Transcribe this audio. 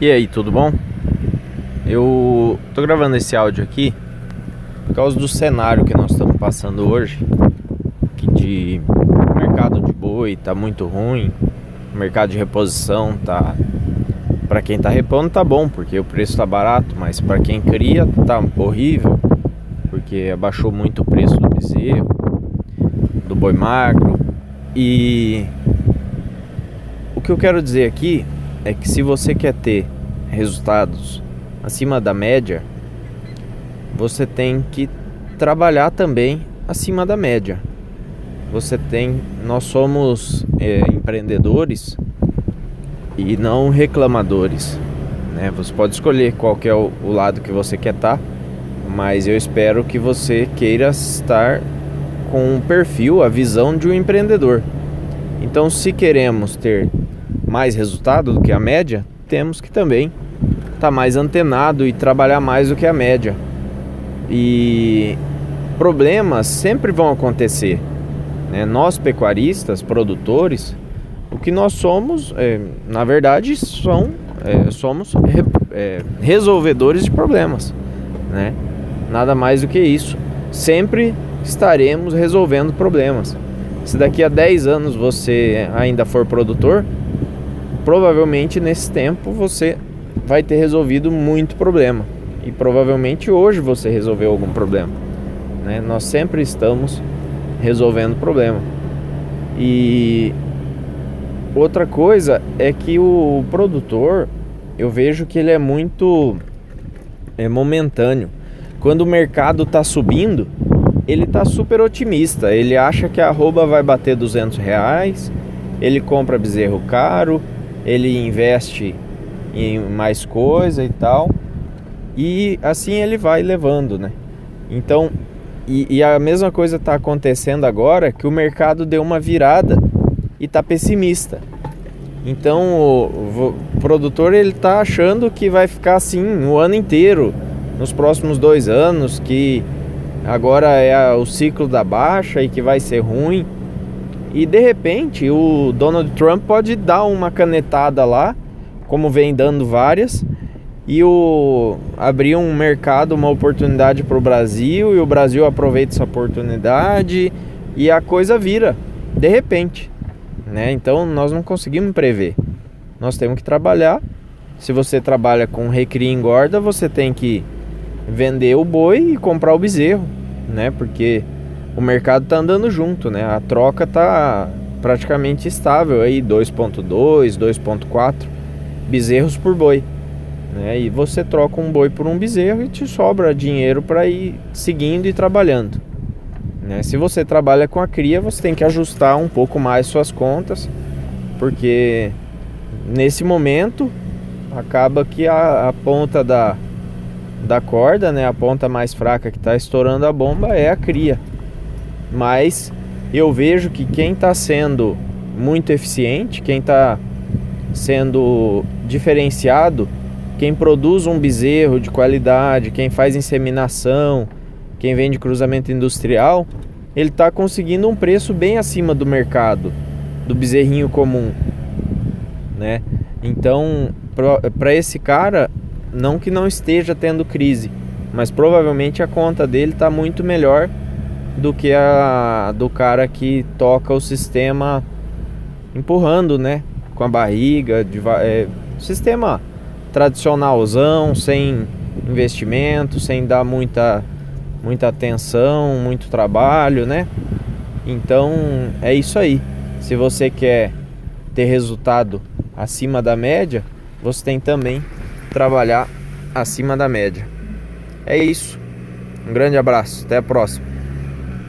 E aí, tudo bom? Eu tô gravando esse áudio aqui por causa do cenário que nós estamos passando hoje, que de mercado de boi tá muito ruim, mercado de reposição tá para quem tá repondo tá bom, porque o preço tá barato, mas para quem cria tá horrível, porque abaixou muito o preço do bezerro, do boi magro e o que eu quero dizer aqui é que se você quer ter resultados acima da média, você tem que trabalhar também acima da média. Você tem, nós somos é, empreendedores e não reclamadores. Né? Você pode escolher qual é o, o lado que você quer estar, tá, mas eu espero que você queira estar com o perfil, a visão de um empreendedor. Então, se queremos ter mais resultado do que a média, temos que também estar tá mais antenado e trabalhar mais do que a média. E problemas sempre vão acontecer. Né? Nós pecuaristas, produtores, o que nós somos, é, na verdade, são, é, somos re, é, resolvedores de problemas. Né? Nada mais do que isso. Sempre estaremos resolvendo problemas. Se daqui a 10 anos você ainda for produtor, provavelmente nesse tempo você vai ter resolvido muito problema. E provavelmente hoje você resolveu algum problema. Né? Nós sempre estamos resolvendo problema. E outra coisa é que o produtor, eu vejo que ele é muito é momentâneo. Quando o mercado está subindo, ele está super otimista. Ele acha que a arroba vai bater 200 reais, ele compra bezerro caro, ele investe em mais coisa e tal. E assim ele vai levando, né? Então, e, e a mesma coisa está acontecendo agora que o mercado deu uma virada e está pessimista. Então o, o, produtor ele está achando que vai ficar assim o ano inteiro, nos próximos dois anos, que agora é o ciclo da baixa e que vai ser ruim. E de repente o Donald Trump pode dar uma canetada lá, como vem dando várias, e o abrir um mercado, uma oportunidade para o Brasil e o Brasil aproveita essa oportunidade e a coisa vira de repente, né? Então nós não conseguimos prever. Nós temos que trabalhar. Se você trabalha com recria e engorda, você tem que vender o boi e comprar o bezerro, né? Porque o mercado tá andando junto, né? A troca tá praticamente estável aí, 2.2, 2.4 bezerros por boi. Né? E você troca um boi por um bezerro e te sobra dinheiro para ir seguindo e trabalhando. Né? Se você trabalha com a cria, você tem que ajustar um pouco mais suas contas, porque nesse momento acaba que a, a ponta da, da corda, né, a ponta mais fraca que está estourando a bomba é a cria mas eu vejo que quem está sendo muito eficiente, quem está sendo diferenciado, quem produz um bezerro de qualidade, quem faz inseminação, quem vende cruzamento industrial, ele está conseguindo um preço bem acima do mercado, do bezerrinho comum, né? Então, para esse cara, não que não esteja tendo crise, mas provavelmente a conta dele está muito melhor do que a do cara que toca o sistema empurrando, né? Com a barriga, de, é, sistema tradicionalzão, sem investimento, sem dar muita, muita atenção, muito trabalho, né? Então é isso aí. Se você quer ter resultado acima da média, você tem também trabalhar acima da média. É isso. Um grande abraço, até a próxima.